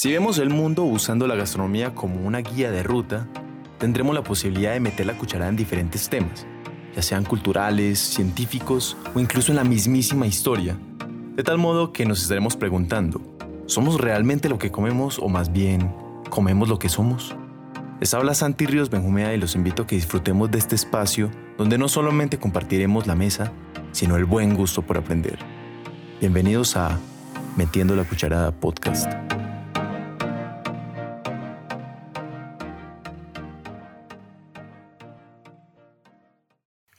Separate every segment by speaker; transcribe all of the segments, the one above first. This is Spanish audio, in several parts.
Speaker 1: Si vemos el mundo usando la gastronomía como una guía de ruta, tendremos la posibilidad de meter la cucharada en diferentes temas, ya sean culturales, científicos o incluso en la mismísima historia, de tal modo que nos estaremos preguntando, ¿somos realmente lo que comemos o más bien comemos lo que somos? Les habla Santi Ríos Benjumea y los invito a que disfrutemos de este espacio donde no solamente compartiremos la mesa, sino el buen gusto por aprender. Bienvenidos a Metiendo la Cucharada Podcast.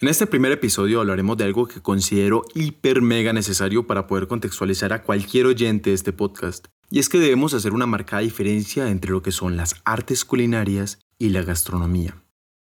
Speaker 1: En este primer episodio hablaremos de algo que considero hiper mega necesario para poder contextualizar a cualquier oyente de este podcast. Y es que debemos hacer una marcada diferencia entre lo que son las artes culinarias y la gastronomía.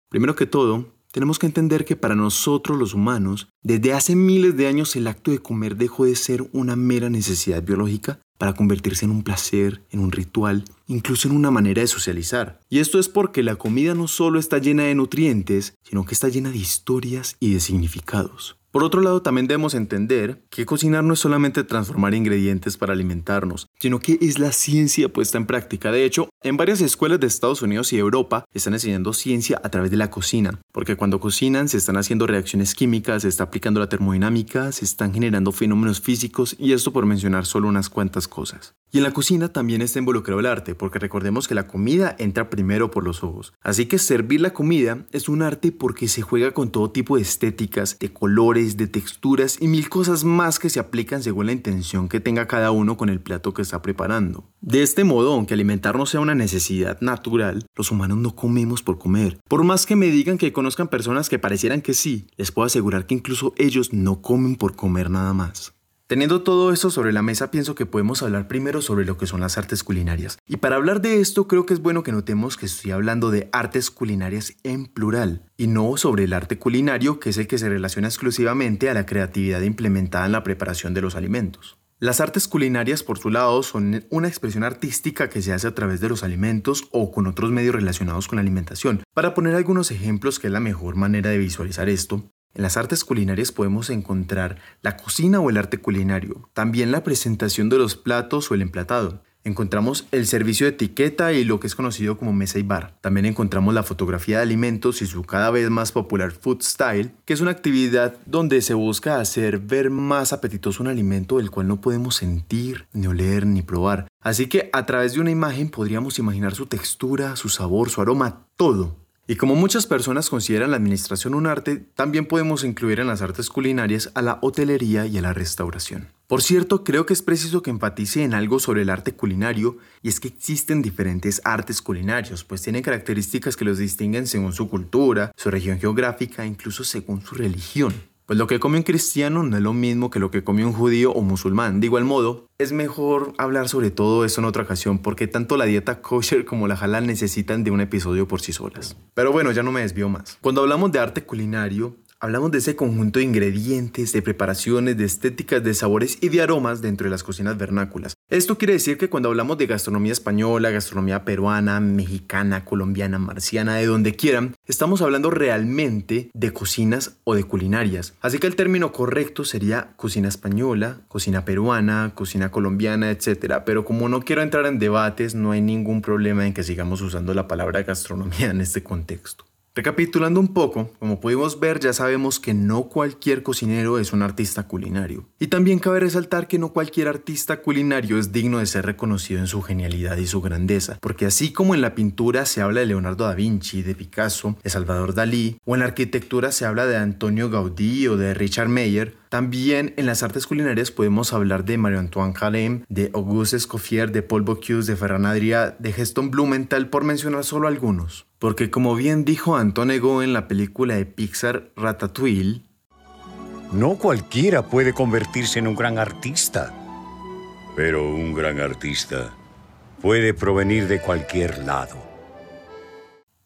Speaker 1: Primero que todo, tenemos que entender que para nosotros los humanos, desde hace miles de años el acto de comer dejó de ser una mera necesidad biológica para convertirse en un placer, en un ritual, incluso en una manera de socializar. Y esto es porque la comida no solo está llena de nutrientes, sino que está llena de historias y de significados. Por otro lado, también debemos entender que cocinar no es solamente transformar ingredientes para alimentarnos, sino que es la ciencia puesta en práctica. De hecho, en varias escuelas de Estados Unidos y Europa están enseñando ciencia a través de la cocina, porque cuando cocinan se están haciendo reacciones químicas, se está aplicando la termodinámica, se están generando fenómenos físicos y esto por mencionar solo unas cuantas cosas. Y en la cocina también está involucrado el arte, porque recordemos que la comida entra primero por los ojos. Así que servir la comida es un arte porque se juega con todo tipo de estéticas, de colores, de texturas y mil cosas más que se aplican según la intención que tenga cada uno con el plato que está preparando. De este modo, aunque alimentarnos sea una necesidad natural, los humanos no comemos por comer. Por más que me digan que conozcan personas que parecieran que sí, les puedo asegurar que incluso ellos no comen por comer nada más. Teniendo todo esto sobre la mesa, pienso que podemos hablar primero sobre lo que son las artes culinarias. Y para hablar de esto, creo que es bueno que notemos que estoy hablando de artes culinarias en plural, y no sobre el arte culinario, que es el que se relaciona exclusivamente a la creatividad implementada en la preparación de los alimentos. Las artes culinarias, por su lado, son una expresión artística que se hace a través de los alimentos o con otros medios relacionados con la alimentación. Para poner algunos ejemplos, que es la mejor manera de visualizar esto, en las artes culinarias podemos encontrar la cocina o el arte culinario, también la presentación de los platos o el emplatado. Encontramos el servicio de etiqueta y lo que es conocido como mesa y bar. También encontramos la fotografía de alimentos y su cada vez más popular food style, que es una actividad donde se busca hacer ver más apetitoso un alimento del cual no podemos sentir, ni oler, ni probar. Así que a través de una imagen podríamos imaginar su textura, su sabor, su aroma, todo. Y como muchas personas consideran la administración un arte, también podemos incluir en las artes culinarias a la hotelería y a la restauración. Por cierto, creo que es preciso que enfatice en algo sobre el arte culinario, y es que existen diferentes artes culinarios, pues tienen características que los distinguen según su cultura, su región geográfica, incluso según su religión. Pues lo que come un cristiano no es lo mismo que lo que come un judío o musulmán. De igual modo, es mejor hablar sobre todo eso en otra ocasión porque tanto la dieta kosher como la halal necesitan de un episodio por sí solas. Pero bueno, ya no me desvío más. Cuando hablamos de arte culinario, Hablamos de ese conjunto de ingredientes, de preparaciones, de estéticas, de sabores y de aromas dentro de las cocinas vernáculas. Esto quiere decir que cuando hablamos de gastronomía española, gastronomía peruana, mexicana, colombiana, marciana, de donde quieran, estamos hablando realmente de cocinas o de culinarias. Así que el término correcto sería cocina española, cocina peruana, cocina colombiana, etc. Pero como no quiero entrar en debates, no hay ningún problema en que sigamos usando la palabra gastronomía en este contexto. Recapitulando un poco, como pudimos ver ya sabemos que no cualquier cocinero es un artista culinario. Y también cabe resaltar que no cualquier artista culinario es digno de ser reconocido en su genialidad y su grandeza, porque así como en la pintura se habla de Leonardo da Vinci, de Picasso, de Salvador Dalí, o en la arquitectura se habla de Antonio Gaudí o de Richard Meyer, también en las artes culinarias podemos hablar de Marie-Antoine Carême, de Auguste Escoffier, de Paul Bocuse, de Ferran Adrià, de Geston Blumenthal, por mencionar solo algunos. Porque como bien dijo Anton Ego en la película de Pixar Ratatouille,
Speaker 2: no cualquiera puede convertirse en un gran artista, pero un gran artista puede provenir de cualquier lado.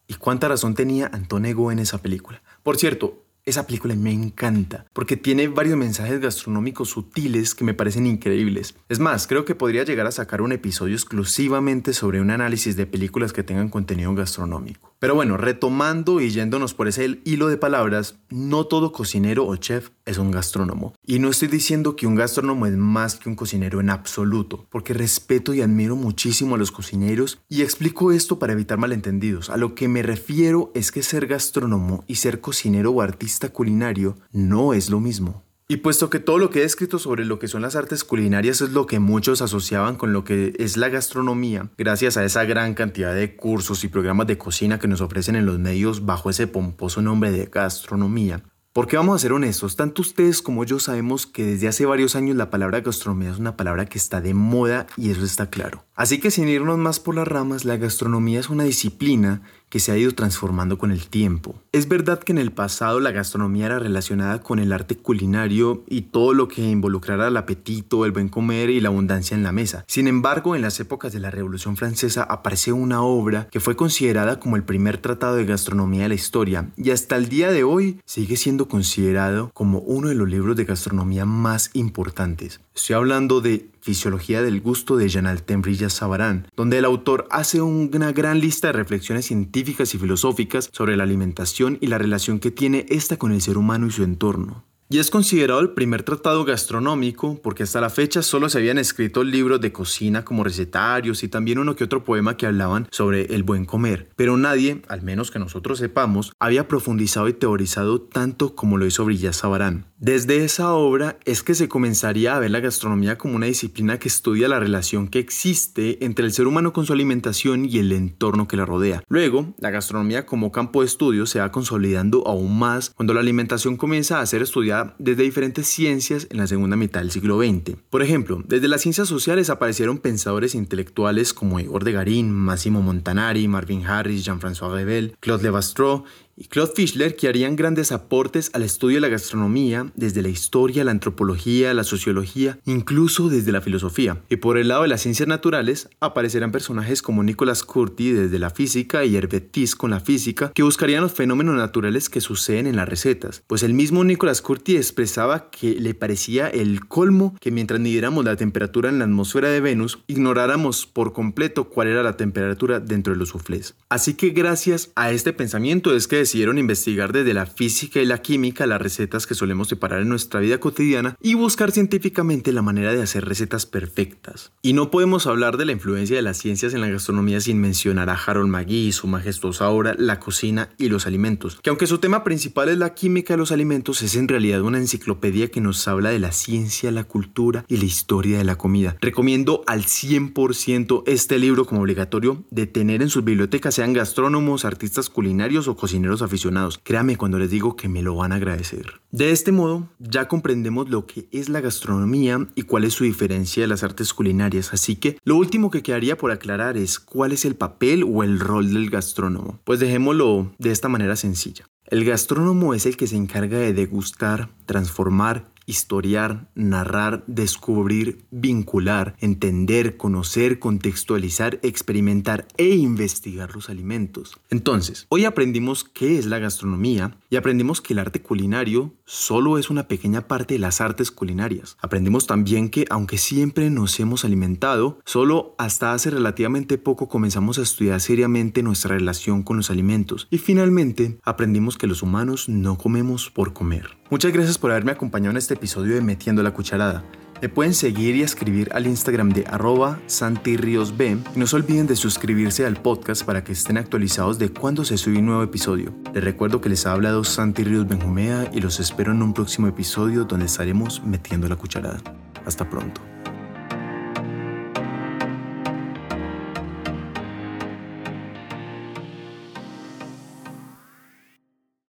Speaker 1: ¿Y cuánta razón tenía Anton Ego en esa película? Por cierto, esa película me encanta porque tiene varios mensajes gastronómicos sutiles que me parecen increíbles. Es más, creo que podría llegar a sacar un episodio exclusivamente sobre un análisis de películas que tengan contenido gastronómico. Pero bueno, retomando y yéndonos por ese hilo de palabras, no todo cocinero o chef es un gastrónomo. Y no estoy diciendo que un gastrónomo es más que un cocinero en absoluto, porque respeto y admiro muchísimo a los cocineros y explico esto para evitar malentendidos. A lo que me refiero es que ser gastrónomo y ser cocinero o artista culinario no es lo mismo. Y puesto que todo lo que he escrito sobre lo que son las artes culinarias es lo que muchos asociaban con lo que es la gastronomía, gracias a esa gran cantidad de cursos y programas de cocina que nos ofrecen en los medios bajo ese pomposo nombre de gastronomía, porque vamos a ser honestos, tanto ustedes como yo sabemos que desde hace varios años la palabra gastronomía es una palabra que está de moda y eso está claro. Así que sin irnos más por las ramas, la gastronomía es una disciplina que se ha ido transformando con el tiempo. Es verdad que en el pasado la gastronomía era relacionada con el arte culinario y todo lo que involucrara el apetito, el buen comer y la abundancia en la mesa. Sin embargo, en las épocas de la Revolución Francesa aparece una obra que fue considerada como el primer tratado de gastronomía de la historia y hasta el día de hoy sigue siendo considerado como uno de los libros de gastronomía más importantes. Estoy hablando de Fisiología del Gusto de Jean Altembrilla Sabarán, donde el autor hace una gran lista de reflexiones científicas y filosóficas sobre la alimentación y la relación que tiene esta con el ser humano y su entorno. Y es considerado el primer tratado gastronómico porque hasta la fecha solo se habían escrito libros de cocina como recetarios y también uno que otro poema que hablaban sobre el buen comer. Pero nadie, al menos que nosotros sepamos, había profundizado y teorizado tanto como lo hizo Brillas Sabarán. Desde esa obra es que se comenzaría a ver la gastronomía como una disciplina que estudia la relación que existe entre el ser humano con su alimentación y el entorno que la rodea. Luego, la gastronomía como campo de estudio se va consolidando aún más cuando la alimentación comienza a ser estudiada desde diferentes ciencias en la segunda mitad del siglo XX. Por ejemplo, desde las ciencias sociales aparecieron pensadores intelectuales como Igor de Garín, Massimo Montanari, Marvin Harris, Jean-François Rebel, Claude Lévi-Strauss y Claude Fischler que harían grandes aportes al estudio de la gastronomía desde la historia, la antropología, la sociología, incluso desde la filosofía. Y por el lado de las ciencias naturales aparecerán personajes como Nicolas Curti desde la física y Herbert Tiss con la física que buscarían los fenómenos naturales que suceden en las recetas. Pues el mismo Nicolas Curti expresaba que le parecía el colmo que mientras midiéramos la temperatura en la atmósfera de Venus, ignoráramos por completo cuál era la temperatura dentro de los suflés. Así que gracias a este pensamiento es que decidieron investigar desde la física y la química las recetas que solemos separar en nuestra vida cotidiana y buscar científicamente la manera de hacer recetas perfectas. Y no podemos hablar de la influencia de las ciencias en la gastronomía sin mencionar a Harold y su majestuosa obra La cocina y los alimentos, que aunque su tema principal es la química de los alimentos, es en realidad una enciclopedia que nos habla de la ciencia, la cultura y la historia de la comida. Recomiendo al 100% este libro como obligatorio de tener en sus bibliotecas, sean gastrónomos, artistas culinarios o cocineros aficionados. Créame cuando les digo que me lo van a agradecer. De este modo, ya comprendemos lo que es la gastronomía y cuál es su diferencia de las artes culinarias, así que lo último que quedaría por aclarar es cuál es el papel o el rol del gastrónomo. Pues dejémoslo de esta manera sencilla. El gastrónomo es el que se encarga de degustar, transformar historiar, narrar, descubrir, vincular, entender, conocer, contextualizar, experimentar e investigar los alimentos. Entonces, hoy aprendimos qué es la gastronomía y aprendimos que el arte culinario solo es una pequeña parte de las artes culinarias. Aprendimos también que aunque siempre nos hemos alimentado, solo hasta hace relativamente poco comenzamos a estudiar seriamente nuestra relación con los alimentos. Y finalmente, aprendimos que los humanos no comemos por comer. Muchas gracias por haberme acompañado en episodio de Metiendo la Cucharada. Me pueden seguir y escribir al Instagram de arroba santirriosb y no se olviden de suscribirse al podcast para que estén actualizados de cuando se sube un nuevo episodio. Les recuerdo que les ha hablado Santi Ríos Benjumea y los espero en un próximo episodio donde estaremos metiendo la cucharada. Hasta pronto.